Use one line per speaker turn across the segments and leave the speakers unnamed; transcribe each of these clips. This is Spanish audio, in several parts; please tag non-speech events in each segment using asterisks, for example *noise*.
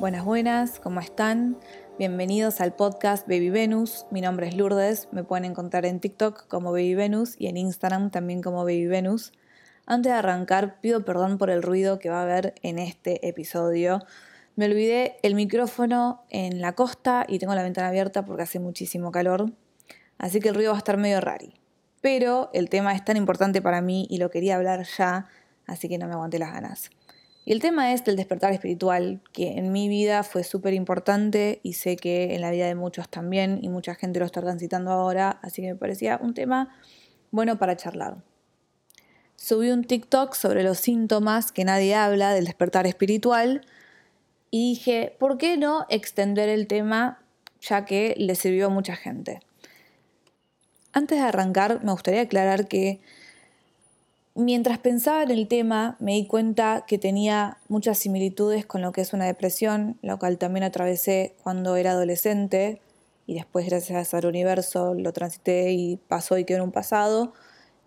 Buenas, buenas, ¿cómo están? Bienvenidos al podcast Baby Venus. Mi nombre es Lourdes, me pueden encontrar en TikTok como Baby Venus y en Instagram también como Baby Venus. Antes de arrancar, pido perdón por el ruido que va a haber en este episodio. Me olvidé el micrófono en la costa y tengo la ventana abierta porque hace muchísimo calor, así que el ruido va a estar medio rari. Pero el tema es tan importante para mí y lo quería hablar ya, así que no me aguanté las ganas. Y el tema es del despertar espiritual, que en mi vida fue súper importante y sé que en la vida de muchos también y mucha gente lo está transitando ahora, así que me parecía un tema bueno para charlar. Subí un TikTok sobre los síntomas que nadie habla del despertar espiritual y dije, ¿por qué no extender el tema ya que le sirvió a mucha gente? Antes de arrancar, me gustaría aclarar que Mientras pensaba en el tema, me di cuenta que tenía muchas similitudes con lo que es una depresión, lo cual también atravesé cuando era adolescente y después gracias al universo lo transité y pasó y quedó en un pasado.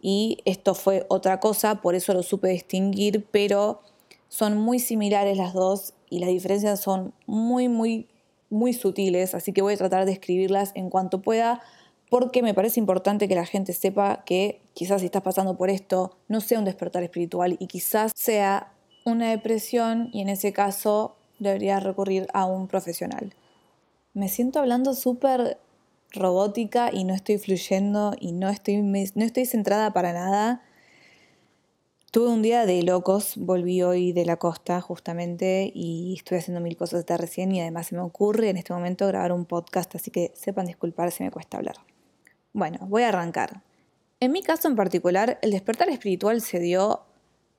Y esto fue otra cosa, por eso lo supe distinguir, pero son muy similares las dos y las diferencias son muy, muy, muy sutiles, así que voy a tratar de escribirlas en cuanto pueda porque me parece importante que la gente sepa que quizás si estás pasando por esto, no sea un despertar espiritual y quizás sea una depresión y en ese caso deberías recurrir a un profesional. Me siento hablando súper robótica y no estoy fluyendo y no estoy, no estoy centrada para nada. Tuve un día de locos, volví hoy de la costa justamente y estoy haciendo mil cosas hasta recién y además se me ocurre en este momento grabar un podcast, así que sepan disculpar si me cuesta hablar. Bueno, voy a arrancar. En mi caso en particular, el despertar espiritual se dio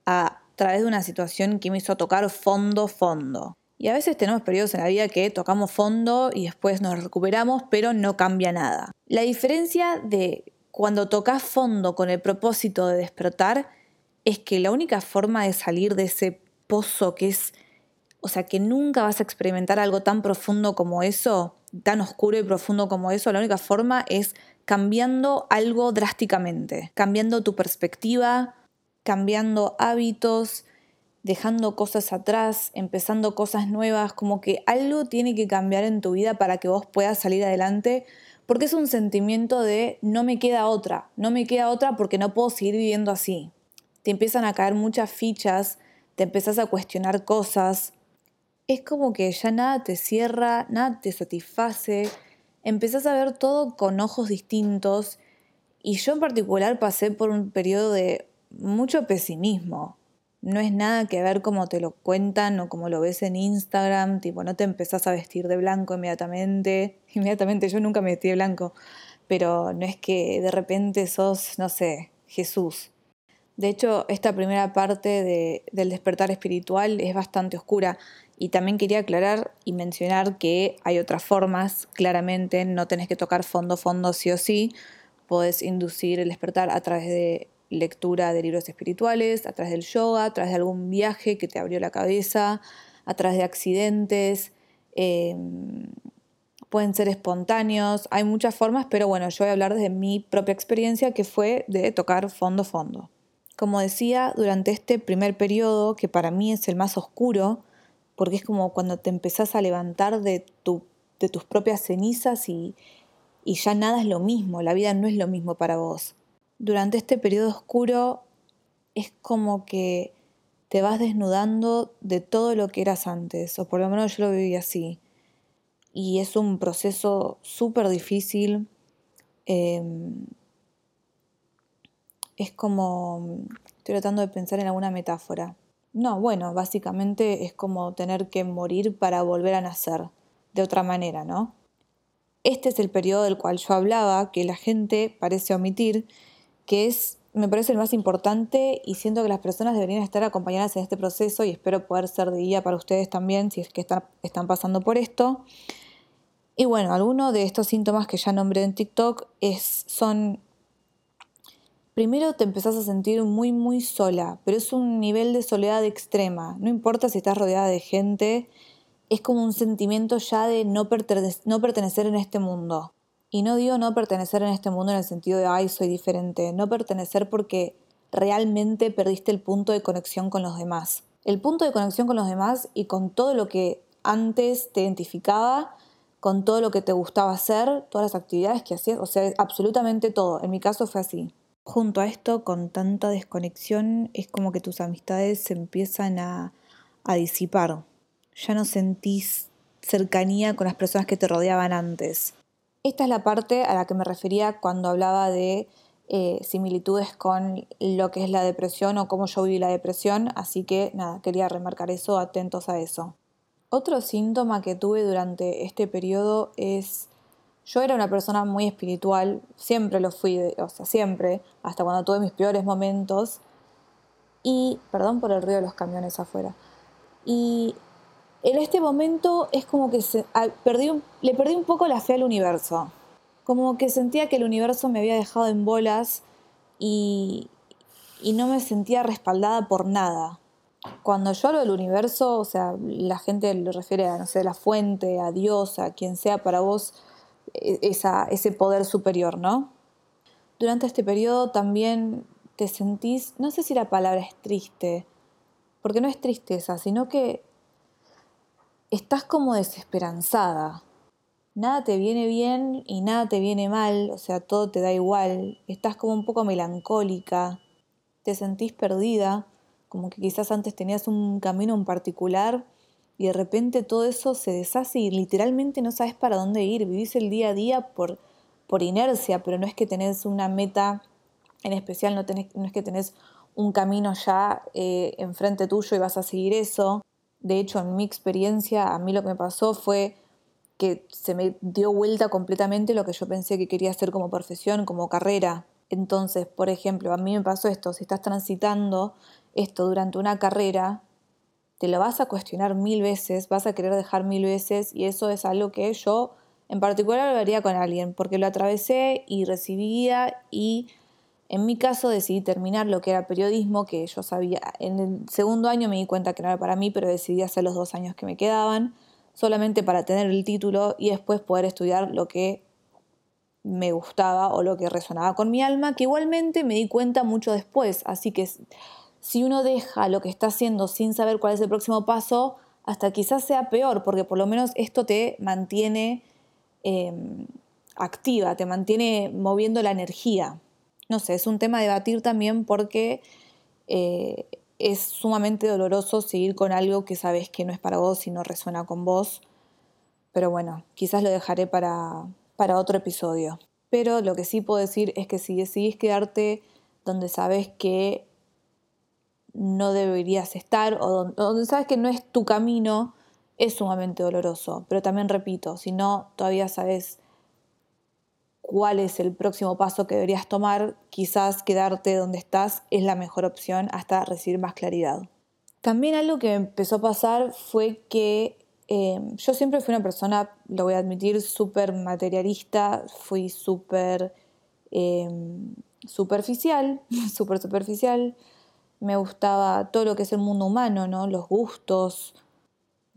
a través de una situación que me hizo tocar fondo, fondo. Y a veces tenemos periodos en la vida que tocamos fondo y después nos recuperamos, pero no cambia nada. La diferencia de cuando tocas fondo con el propósito de despertar es que la única forma de salir de ese pozo que es, o sea, que nunca vas a experimentar algo tan profundo como eso, tan oscuro y profundo como eso, la única forma es cambiando algo drásticamente, cambiando tu perspectiva, cambiando hábitos, dejando cosas atrás, empezando cosas nuevas, como que algo tiene que cambiar en tu vida para que vos puedas salir adelante, porque es un sentimiento de no me queda otra, no me queda otra porque no puedo seguir viviendo así. Te empiezan a caer muchas fichas, te empezás a cuestionar cosas, es como que ya nada te cierra, nada te satisface, empezás a ver todo con ojos distintos y yo en particular pasé por un periodo de mucho pesimismo. No es nada que ver como te lo cuentan o como lo ves en Instagram, tipo no te empezás a vestir de blanco inmediatamente. *laughs* Inmediatamente yo nunca me vestí de blanco, pero no es que de repente sos, no sé, Jesús. De hecho, esta primera parte del despertar espiritual es bastante oscura y también quería aclarar y mencionar que hay otras formas, claramente, no tenés que tocar fondo, fondo sí o sí, podés inducir el despertar a través de lectura de libros espirituales, a través del yoga, a través de algún viaje que te abrió la cabeza, a través de accidentes, em, pueden ser espontáneos, hay muchas formas, pero bueno, yo voy a hablar desde mi propia experiencia que fue de tocar fondo, fondo. Como decía, durante este primer periodo, que para mí es el más oscuro, porque es como cuando te empezás a levantar de, tu, de tus propias cenizas y, y ya nada es lo mismo, la vida no es lo mismo para vos. Durante este periodo oscuro es como que te vas desnudando de todo lo que eras antes, o por lo menos yo lo viví así. Y es un proceso súper difícil. Em, es como, estoy tratando de pensar en alguna metáfora. No, bueno, básicamente es como tener que morir para volver a nacer, de otra manera, ¿no? Este es el periodo del cual yo hablaba, que la gente parece omitir, que es, me parece el más importante y siento que las personas deberían estar acompañadas en este proceso y espero poder ser de guía para ustedes también si es que están, pasando por esto. Y bueno, algunos de estos síntomas que ya nombré en TikTok son primero te empezás a sentir muy, muy sola, pero es un nivel de soledad extrema. No importa si estás rodeada de gente, es como un sentimiento ya de no, no pertenecer en este mundo. Y no digo no pertenecer en este mundo en el sentido de, ay, soy diferente, no pertenecer porque realmente perdiste el punto de conexión con los demás. El punto de conexión con los demás y con todo lo que antes te identificaba con todo lo que te gustaba hacer, todas las actividades que hacías, o sea, absolutamente todo. En mi caso fue así. Junto a esto, con tanta desconexión, es como que tus amistades se empiezan a, a disipar. Ya no sentís cercanía con las personas que te rodeaban antes. Esta es la parte a la que me refería cuando hablaba de eh, similitudes con lo que es la depresión o cómo yo viví la depresión, así que nada, quería remarcar eso, atentos a eso. Otro síntoma que tuve durante este periodo es, yo era una persona muy espiritual, siempre lo fui, o sea, siempre, hasta cuando tuve mis peores momentos, y, perdón por el ruido de los camiones afuera, y en este momento es como que se, perdí, le perdí un poco la fe al universo. Como que sentía que el universo me había dejado en bolas y, no me sentía respaldada por nada. Cuando yo hablo del universo, o sea, la gente lo refiere a, no sé, la fuente, a Dios, a quien sea para vos e, ese poder superior, ¿no? Durante este periodo también te sentís, no sé si la palabra es triste, porque no es tristeza, sino que estás como desesperanzada nada te viene bien y nada te viene mal, o sea, todo te da igual, estás como un poco melancólica, te sentís perdida, como que quizás antes tenías un camino en particular y de repente todo eso se deshace y literalmente no sabes para dónde ir, vivís el día a día por, por inercia, pero no es que tenés una meta en especial, no, tenés, no es que tenés un camino ya eh, enfrente tuyo y vas a seguir eso. De hecho, en mi experiencia, a mí lo que me pasó fue que se me dio vuelta completamente lo que yo pensé que quería hacer como profesión, como carrera. Entonces, por ejemplo, a mí me pasó esto, si estás transitando esto durante una carrera, te lo vas a cuestionar mil veces, vas a querer dejar mil veces y eso es algo que yo en particular lo haría con alguien, porque lo atravesé y recibía y en mi caso decidí terminar lo que era periodismo, que yo sabía, en el segundo año me di cuenta que no era para mí, pero decidí hacer los dos años que me quedaban solamente para tener el título y después poder estudiar lo que me gustaba o lo que resonaba con mi alma, que igualmente me di cuenta mucho después. Así que si uno deja lo que está haciendo sin saber cuál es el próximo paso, hasta quizás sea peor, porque por lo menos esto te mantiene em, activa, te mantiene moviendo la energía. No sé, es un tema a debatir también porque eh, es sumamente doloroso seguir con algo que sabes que no es para vos y no resuena con vos. Pero bueno, quizás lo dejaré para, para otro episodio. Pero lo que sí puedo decir es que si decidís quedarte donde sabes que no deberías estar o donde, sabes que no es tu camino, es sumamente doloroso. Pero también repito, si no todavía sabes cuál es el próximo paso que deberías tomar, quizás quedarte donde estás es la mejor opción hasta recibir más claridad. También algo que empezó a pasar fue que eh, yo siempre fui una persona, lo voy a admitir, súper materialista, fui súper eh, superficial, *laughs* súper superficial. Me gustaba todo lo que es el mundo humano, ¿no? Los gustos,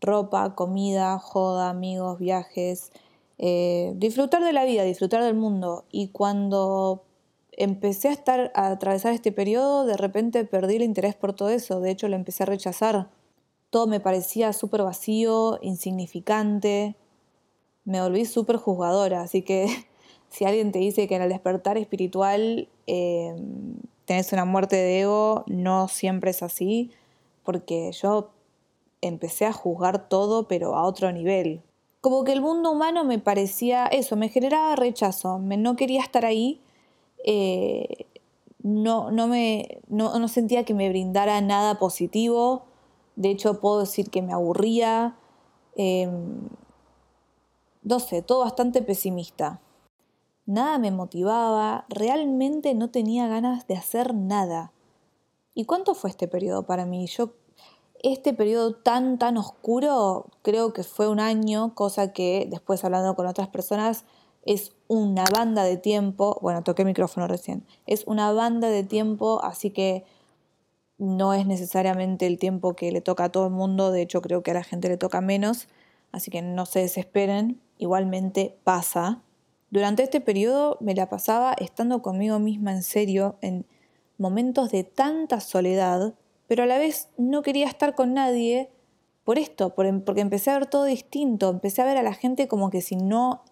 ropa, comida, joda, amigos, viajes, eh, disfrutar de la vida, disfrutar del mundo. Y cuando empecé a estar a atravesar este periodo, de repente perdí el interés por todo eso. De hecho, lo empecé a rechazar. Todo me parecía súper vacío, insignificante. Me volví súper juzgadora. Así que *laughs* si alguien te dice que en el despertar espiritual eh, tenés una muerte de ego, no siempre es así. Porque yo empecé a juzgar todo, pero a otro nivel como que el mundo humano me parecía eso, me generaba rechazo, me, no quería estar ahí, eh, no, no, me, no, sentía que me brindara nada positivo, de hecho puedo decir que me aburría, em, no sé, todo bastante pesimista. Nada me motivaba, realmente no tenía ganas de hacer nada. ¿Y cuánto fue este periodo para mí? Yo este periodo tan, tan oscuro creo que fue un año, cosa que después hablando con otras personas es una banda de tiempo, bueno, toqué el micrófono recién, es una banda de tiempo, así que no es necesariamente el tiempo que le toca a todo el mundo, de hecho creo que a la gente le toca menos, así que no se desesperen, igualmente pasa. Durante este periodo me la pasaba estando conmigo misma en serio, en momentos de tanta soledad, pero a la vez no quería estar con nadie por esto, em, porque empecé a ver todo distinto, empecé a ver a la gente como que si no,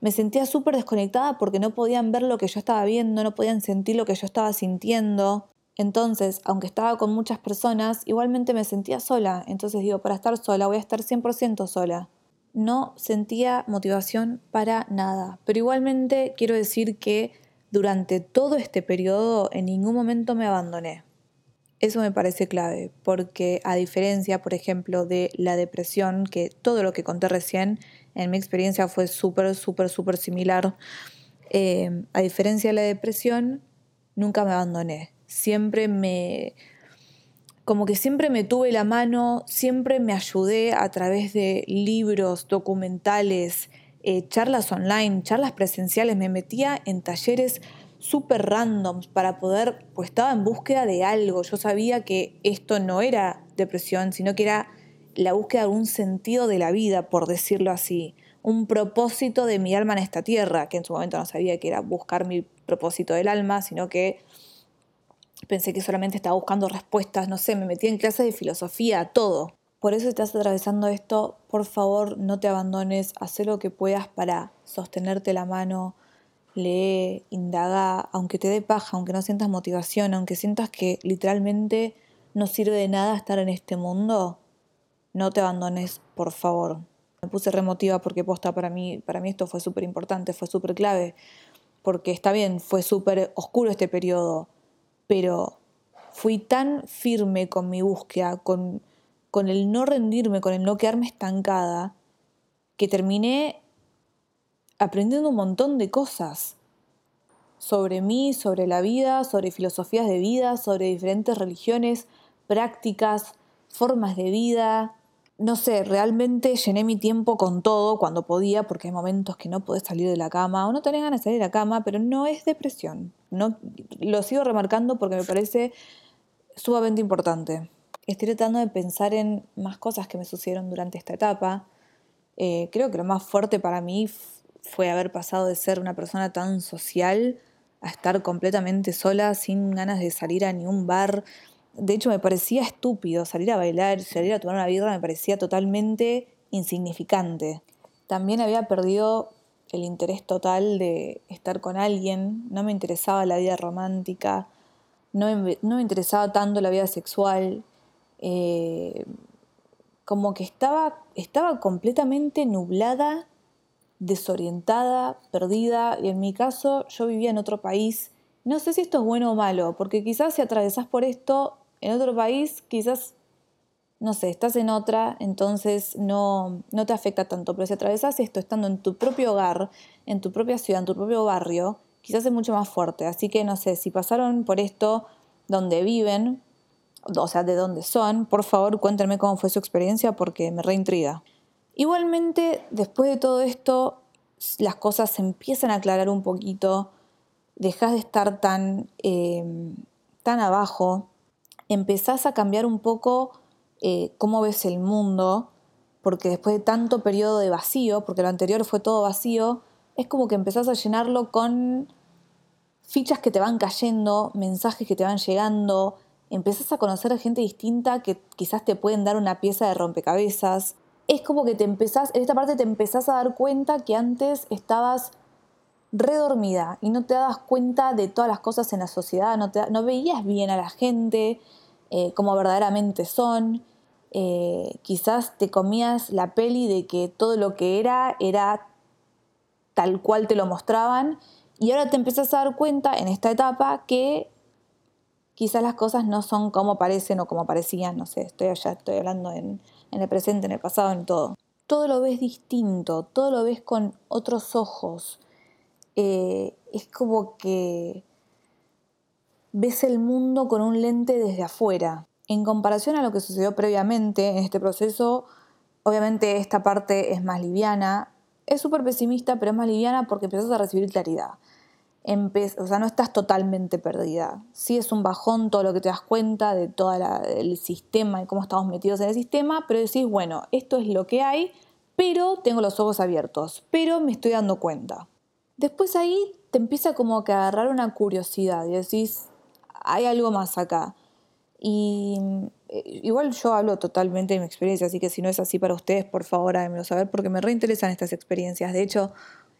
me sentía súper desconectada porque no podían ver lo que yo estaba viendo, no podían sentir lo que yo estaba sintiendo. Entonces, aunque estaba con muchas personas, igualmente me sentía sola. Entonces digo, para estar sola voy a estar 100% sola. No sentía motivación para nada. Pero igualmente quiero decir que durante todo este periodo en ningún momento me abandoné. Eso me parece clave, porque a diferencia, por ejemplo, de la depresión, que todo lo que conté recién, en mi experiencia fue súper, súper, súper similar, eh, a diferencia de la depresión, nunca me abandoné. Siempre me, como que siempre me tuve la mano, siempre me ayudé a través de libros, documentales, eh, charlas online, charlas presenciales, me metía en talleres súper randoms para poder, pues estaba en búsqueda de algo. Yo sabía que esto no era depresión, sino que era la búsqueda de un sentido de la vida, por decirlo así. Un propósito de mi alma en esta tierra, que en su momento no sabía que era buscar mi propósito del alma, sino que pensé que solamente estaba buscando respuestas, no sé, me metí en clases de filosofía, todo. Por eso estás atravesando esto, por favor no te abandones, haz lo que puedas para sostenerte la mano, lee, indaga, aunque te dé paja, aunque no sientas motivación, aunque sientas que literalmente no sirve de nada estar en este mundo, no te abandones, por favor. Me puse remotiva porque posta para mí, para mí esto fue súper importante, fue súper clave, porque está bien, fue súper oscuro este periodo, pero fui tan firme con mi búsqueda, con, con el no rendirme, con el no quedarme estancada, que terminé aprendiendo un montón de cosas sobre mí, sobre la vida, sobre filosofías de vida, sobre diferentes religiones, prácticas, formas de vida. No sé, realmente llené mi tiempo con todo cuando podía, porque hay momentos que no podés salir de la cama o no tenés ganas de salir de la cama, pero no es depresión. No, lo sigo remarcando porque me parece sumamente importante. Estoy tratando de pensar en más cosas que me sucedieron durante esta etapa. Eh, creo que lo más fuerte para mí fue haber pasado de ser una persona tan social a estar completamente sola, sin ganas de salir a ningún bar. De hecho, me parecía estúpido salir a bailar, salir a tomar una birra, me parecía totalmente insignificante. También había perdido el interés total de estar con alguien, no me interesaba la vida romántica, no me, no me interesaba tanto la vida sexual. Eh, como que estaba, estaba completamente nublada desorientada, perdida, y en mi caso yo vivía en otro país. No sé si esto es bueno o malo, porque quizás si atravesás por esto en otro país, quizás, no sé, estás en otra, entonces no, no te afecta tanto, pero si atravesás esto estando en tu propio hogar, en tu propia ciudad, en tu propio barrio, quizás es mucho más fuerte. Así que no sé, si pasaron por esto donde viven, o sea, de dónde son, por favor cuéntenme cómo fue su experiencia porque me reintriga. Igualmente, después de todo esto, las cosas se empiezan a aclarar un poquito, dejas de estar tan, em, tan abajo, empezás a cambiar un poco eh, cómo ves el mundo, porque después de tanto periodo de vacío, porque lo anterior fue todo vacío, es como que empezás a llenarlo con fichas que te van cayendo, mensajes que te van llegando, empezás a conocer a gente distinta que quizás te pueden dar una pieza de rompecabezas, es como que te empezás, en esta parte te empezás a dar cuenta que antes estabas redormida y no te dabas cuenta de todas las cosas en la sociedad, no, te, no veías bien a la gente eh, como verdaderamente son, eh, quizás te comías la peli de que todo lo que era era tal cual te lo mostraban y ahora te empezás a dar cuenta en esta etapa que quizás las cosas no son como parecen o como parecían, no sé, estoy allá, estoy hablando en, en el presente, en el pasado, en todo. Todo lo ves distinto, todo lo ves con otros ojos. Eh, es como que ves el mundo con un lente desde afuera. En comparación a lo que sucedió previamente en este proceso, obviamente esta parte es más liviana. Es súper pesimista, pero es más liviana porque empiezas a recibir claridad o sea, no estás totalmente perdida. Sí es un bajón todo lo que te das cuenta de todo el sistema y cómo estamos metidos en el sistema, pero decís, bueno, esto es lo que hay, pero tengo los ojos abiertos, pero me estoy dando cuenta. Después ahí te empieza como que a agarrar una curiosidad y decís, hay algo más acá. Y eh, igual yo hablo totalmente de mi experiencia, así que si no es así para ustedes, por favor háganmelo saber porque me reinteresan estas experiencias. De hecho,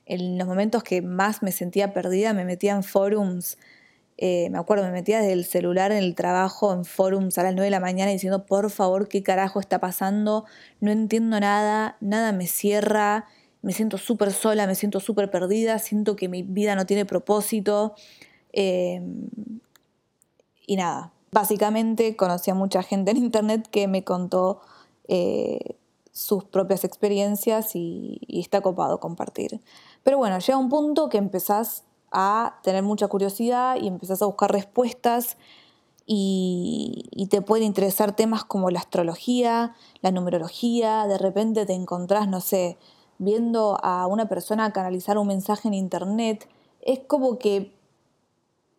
en los momentos que más me sentía perdida, me metía en forums. Eh, me acuerdo, me metía desde el celular en el trabajo, en forums a las 9 de la mañana diciendo, por favor, ¿qué carajo está pasando? No entiendo nada, nada me cierra, me siento súper sola, me siento súper perdida, siento que mi vida no tiene propósito. Em, y nada, básicamente conocí a mucha gente en internet que me contó eh, sus propias experiencias y, está copado compartir. Pero bueno, llega un punto que empezás a tener mucha curiosidad y empezás a buscar respuestas y, y, te pueden interesar temas como la astrología, la numerología, de repente te encontrás, no sé, viendo a una persona canalizar un mensaje en internet, es como que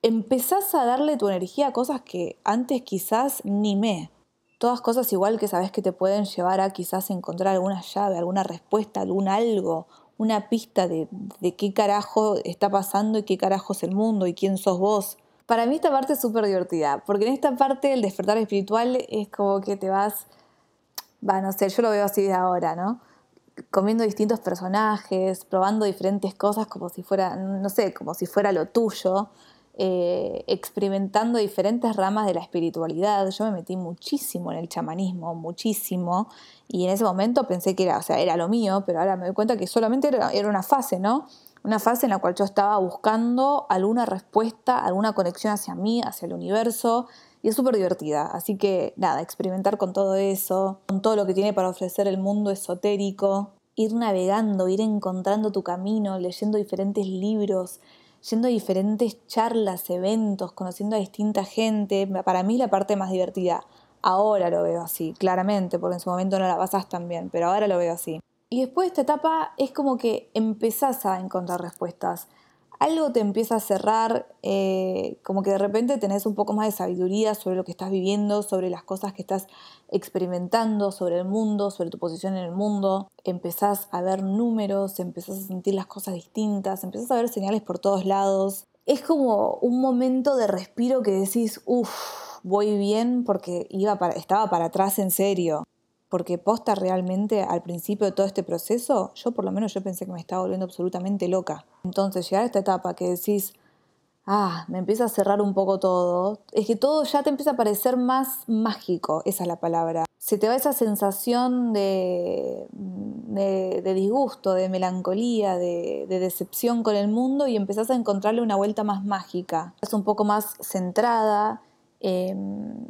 empezás a darle tu energía a cosas que antes quizás ni me. Todas cosas igual que sabes que te pueden llevar a quizás encontrar alguna llave, alguna respuesta, algún algo, una pista de, qué carajo está pasando y qué carajo es el mundo y quién sos vos. Para mí esta parte es súper divertida, porque en esta parte el despertar espiritual es como que te vas, va, no sé, yo lo veo así de ahora, ¿no? Comiendo distintos personajes, probando diferentes cosas como si fuera, no sé, como si fuera lo tuyo. Eh, experimentando diferentes ramas de la espiritualidad. Yo me metí muchísimo en el chamanismo, muchísimo, y en ese momento pensé que era, o sea, era lo mío, pero ahora me doy cuenta que solamente era, era una fase, ¿no? Una fase en la cual yo estaba buscando alguna respuesta, alguna conexión hacia mí, hacia el universo, y es súper divertida. Así que nada, experimentar con todo eso, con todo lo que tiene para ofrecer el mundo esotérico, ir navegando, ir encontrando tu camino, leyendo diferentes libros, yendo a diferentes charlas, eventos, conociendo a distinta gente. Para mí la parte más divertida. Ahora lo veo así, claramente, porque en su momento no la pasás tan bien, pero ahora lo veo así. Y después de esta etapa es como que empezás a encontrar respuestas algo te empieza a cerrar, eh, como que de repente tenés un poco más de sabiduría sobre lo que estás viviendo, sobre las cosas que estás experimentando, sobre el mundo, sobre tu posición en el mundo. Empezás a ver números, empezás a sentir las cosas distintas, empezás a ver señales por todos lados. Es como un momento de respiro que decís, uff, voy bien porque iba estaba para atrás en serio porque posta realmente al principio de todo este proceso, yo por lo menos yo pensé que me estaba volviendo absolutamente loca. Entonces llegar a esta etapa que decís, ah, me empieza a cerrar un poco todo, es que todo ya te empieza a parecer más mágico, esa es la palabra. Se te va esa sensación de, disgusto, de melancolía, de, decepción con el mundo y empezás a encontrarle una vuelta más mágica. Es un poco más centrada, em,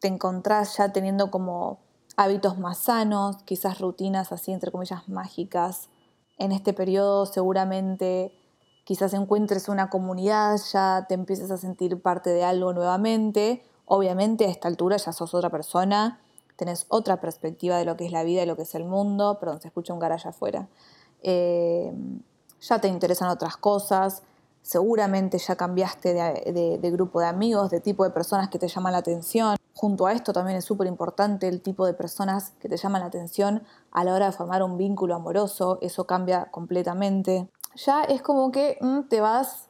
te encontrás ya teniendo como hábitos más sanos, quizás rutinas así, entre comillas, mágicas. En este periodo seguramente quizás encuentres una comunidad, ya te empieces a sentir parte de algo nuevamente. Obviamente a esta altura ya sos otra persona, tenés otra perspectiva de lo que es la vida y lo que es el mundo, perdón, se escucha un garaje afuera. Eh, ya te interesan otras cosas, seguramente ya cambiaste de, grupo de amigos, de tipo de personas que te llaman la atención. Junto a esto también es súper importante el tipo de personas que te llaman la atención a la hora de formar un vínculo amoroso, eso cambia completamente. Ya es como que mm, te vas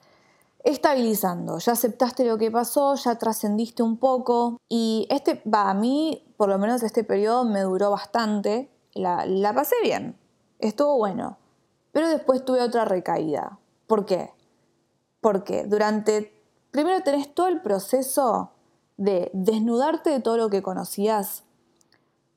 estabilizando, ya aceptaste lo que pasó, ya trascendiste un poco y este, va, a mí por lo menos este periodo me duró bastante, la, la pasé bien, estuvo bueno, pero después tuve otra recaída. ¿Por qué? Porque durante, primero tenés todo el proceso de desnudarte de todo lo que conocías,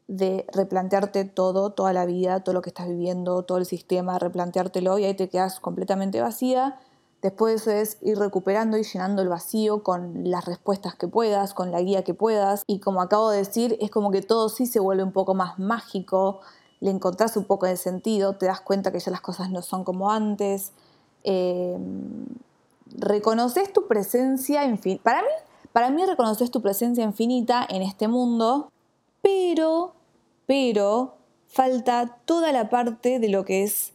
de replantearte todo, toda la vida, todo lo que estás viviendo, todo el sistema, replanteártelo y ahí te quedas completamente vacía. Después eso es ir recuperando y llenando el vacío con las respuestas que puedas, con la guía que puedas. Y como acabo de decir, es como que todo sí se vuelve un poco más mágico, le encontrás un poco de sentido, te das cuenta que ya las cosas no son como antes. Eh, reconoces tu presencia infinita. Para mí, para mí reconoces tu presencia infinita en este mundo, pero, pero falta toda la parte de lo que es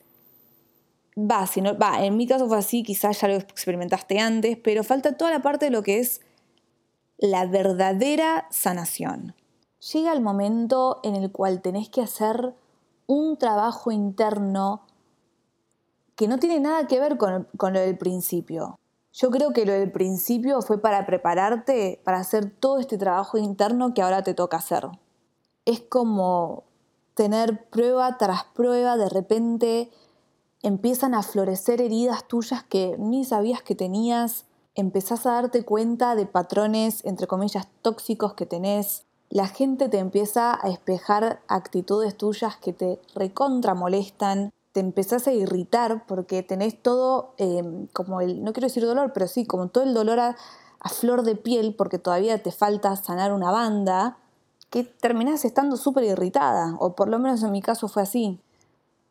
va, en mi caso fue así, quizás ya lo experimentaste antes, pero falta toda la parte de lo que es la verdadera sanación. Llega el momento en el cual tenés que hacer un trabajo interno que no tiene nada que ver con, con lo del principio Yo creo que lo del principio fue para prepararte para hacer todo este trabajo interno que ahora te toca hacer. Es como tener prueba tras prueba, de repente empiezan a florecer heridas tuyas que ni sabías que tenías, empezás a darte cuenta de patrones, entre comillas, tóxicos que tenés, la gente te empieza a espejar actitudes tuyas que te recontra molestan, te empezás a irritar porque tenés todo, em, como el, no quiero decir dolor, pero sí, como todo el dolor a, flor de piel porque todavía te falta sanar una banda, que terminás estando súper irritada, o por lo menos en mi caso fue así.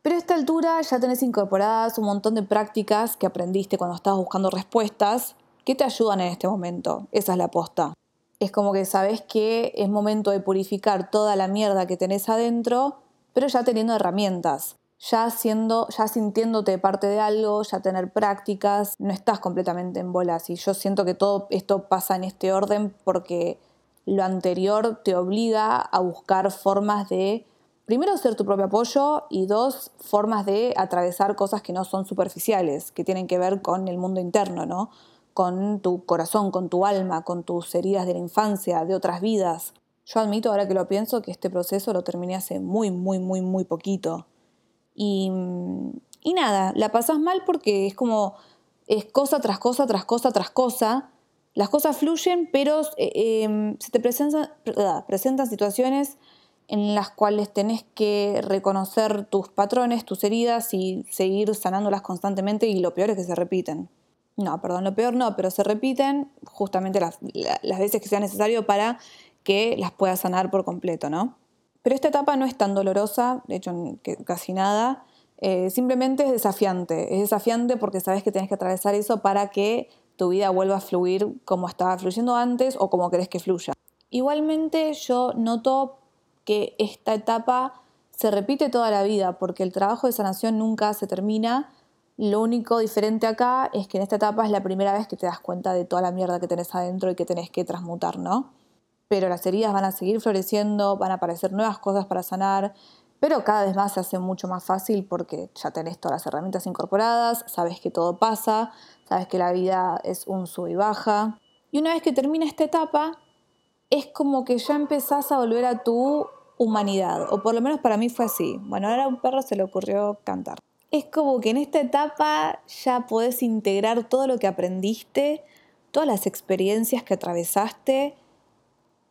Pero a esta altura ya tenés incorporadas un montón de prácticas que aprendiste cuando estabas buscando respuestas que te ayudan en este momento. Esa es la aposta. Es como que sabes que es momento de purificar toda la mierda que tenés adentro, pero ya teniendo herramientas ya siendo, ya sintiéndote parte de algo, ya tener prácticas, no estás completamente en bolas. Y yo siento que todo esto pasa en este orden porque lo anterior te obliga a buscar formas de, primero, ser tu propio apoyo y dos, formas de atravesar cosas que no son superficiales, que tienen que ver con el mundo interno, ¿no? Con tu corazón, con tu alma, con tus heridas de la infancia, de otras vidas. Yo admito, ahora que lo pienso, que este proceso lo terminé hace muy, muy, muy, muy poquito. Y, nada, la pasas mal porque es como, es cosa tras cosa, tras cosa, tras cosa. Las cosas fluyen, pero eh, em, se te presentan, presentan situaciones en las cuales tenés que reconocer tus patrones, tus heridas y seguir sanándolas constantemente y lo peor es que se repiten. No, perdón, lo peor no, pero se repiten justamente las, las veces que sea necesario para que las puedas sanar por completo, ¿no? Pero esta etapa no es tan dolorosa, de hecho casi nada, eh, simplemente es desafiante. Es desafiante porque sabes que tienes que atravesar eso para que tu vida vuelva a fluir como estaba fluyendo antes o como querés que fluya. Igualmente yo noto que esta etapa se repite toda la vida porque el trabajo de sanación nunca se termina. Lo único diferente acá es que en esta etapa es la primera vez que te das cuenta de toda la mierda que tenés adentro y que tenés que transmutar, ¿no? Pero las heridas van a seguir floreciendo, van a aparecer nuevas cosas para sanar, pero cada vez más se hace mucho más fácil porque ya tenés todas las herramientas incorporadas, sabes que todo pasa, sabes que la vida es un sub y baja. Y una vez que termina esta etapa, es como que ya empezás a volver a tu humanidad, o por lo menos para mí fue así. Bueno, ahora a un perro se le ocurrió cantar. Es como que en esta etapa ya podés integrar todo lo que aprendiste, todas las experiencias que atravesaste,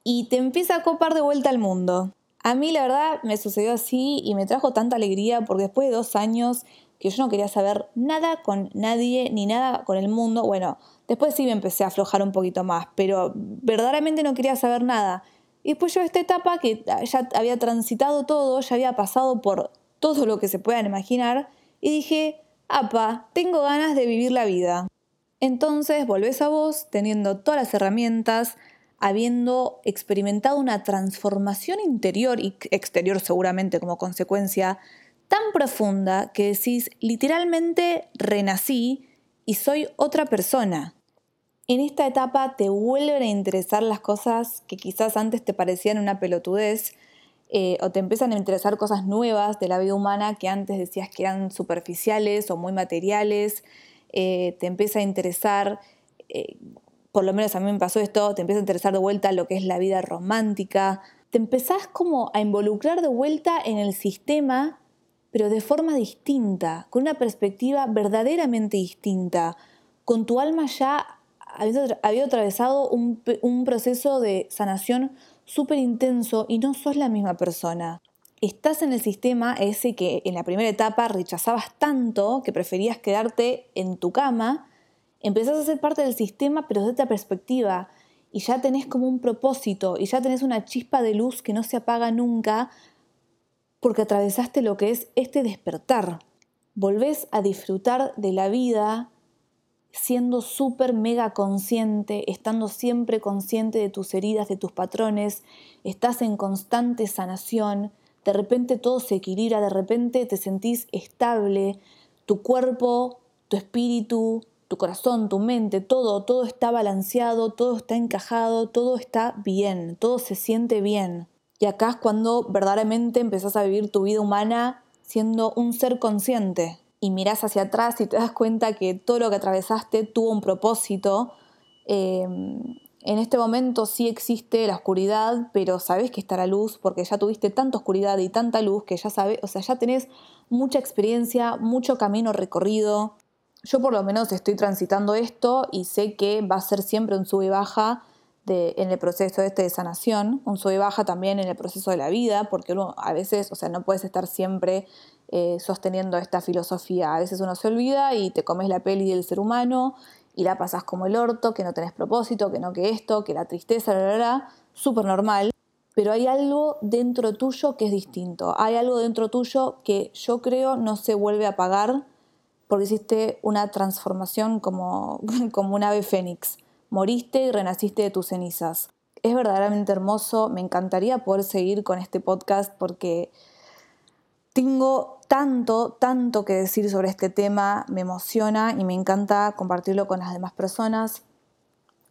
y te empieza a copar de vuelta al mundo. A mí la verdad me sucedió así y me trajo tanta alegría porque después de dos años que yo no quería saber nada con nadie ni nada con el mundo, bueno, después sí me empecé a aflojar un poquito más, pero verdaderamente no quería saber nada. Y después yo esta etapa que ya había transitado todo, ya había pasado por todo lo que se puedan imaginar, y dije, apa, tengo ganas de vivir la vida. Entonces volvés a vos teniendo todas las herramientas, habiendo experimentado una transformación interior y exterior seguramente como consecuencia tan profunda que decís literalmente renací y soy otra persona. En esta etapa te vuelven a interesar las cosas que quizás antes te parecían una pelotudez eh, o te empiezan a interesar cosas nuevas de la vida humana que antes decías que eran superficiales o muy materiales. Eh, te empieza a interesar eh, por lo menos a mí me pasó esto, te empieza a interesar de vuelta lo que es la vida romántica, te empezás como a involucrar de vuelta en el sistema, pero de forma distinta, con una perspectiva verdaderamente distinta, con tu alma ya había atravesado un, un proceso de sanación súper intenso y no sos la misma persona. Estás en el sistema ese que en la primera etapa rechazabas tanto que preferías quedarte en tu cama empezás a ser parte del sistema, pero desde otra perspectiva, y ya tenés como un propósito, y ya tenés una chispa de luz que no se apaga nunca, porque atravesaste lo que es este despertar. Volvés a disfrutar de la vida siendo súper mega consciente, estando siempre consciente de tus heridas, de tus patrones, estás en constante sanación, de repente todo se equilibra, de repente te sentís estable, tu cuerpo, tu espíritu, tu corazón, tu mente, todo, todo está balanceado, todo está encajado, todo está bien, todo se siente bien. Y acá es cuando verdaderamente empezás a vivir tu vida humana siendo un ser consciente. y mirás hacia atrás y te das cuenta que todo lo que atravesaste tuvo un propósito. Em, en este momento sí existe la oscuridad, pero sabes que está la luz porque ya tuviste tanta oscuridad y tanta luz que ya sabes, o sea, ya tenés mucha experiencia, mucho camino recorrido. Yo por lo menos estoy transitando esto y sé que va a ser siempre un sube y baja en el proceso este de sanación, un sube y baja también en el proceso de la vida, porque uno a veces, o sea, no puedes estar siempre eh, sosteniendo esta filosofía. A veces uno se olvida y te comes la peli del ser humano y la pasas como el orto, que no tenés propósito, que no que esto, que la tristeza, la, la, súper normal. Pero hay algo dentro tuyo que es distinto. Hay algo dentro tuyo que yo creo no se vuelve a apagar porque hiciste una transformación como, *laughs* como un ave fénix. Moriste y renaciste de tus cenizas. Es verdaderamente hermoso. Me encantaría poder seguir con este podcast porque tengo tanto, tanto que decir sobre este tema, me emociona y me encanta compartirlo con las demás personas.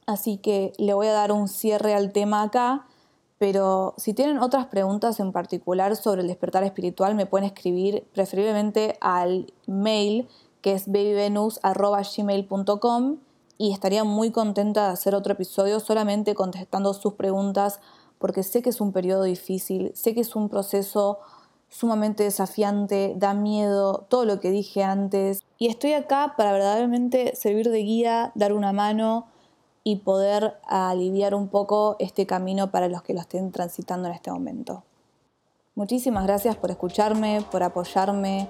Así que le voy a dar un cierre al tema acá, pero si tienen otras preguntas en particular sobre el despertar espiritual, me pueden escribir preferiblemente al mail que es babyvenus.gmail.com y estaría muy contenta de hacer otro episodio solamente contestando sus preguntas porque sé que es un periodo difícil, sé que es un proceso sumamente desafiante, da miedo, todo lo que dije antes. Y estoy acá para verdaderamente servir de guía, dar una mano y poder aliviar un poco este camino para los que lo estén transitando en este momento. Muchísimas gracias por escucharme, por apoyarme.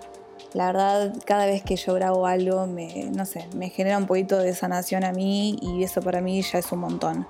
La verdad, cada vez que yo grabo algo, me, no sé, me genera un poquito de sanación a mí y eso para mí ya es un montón.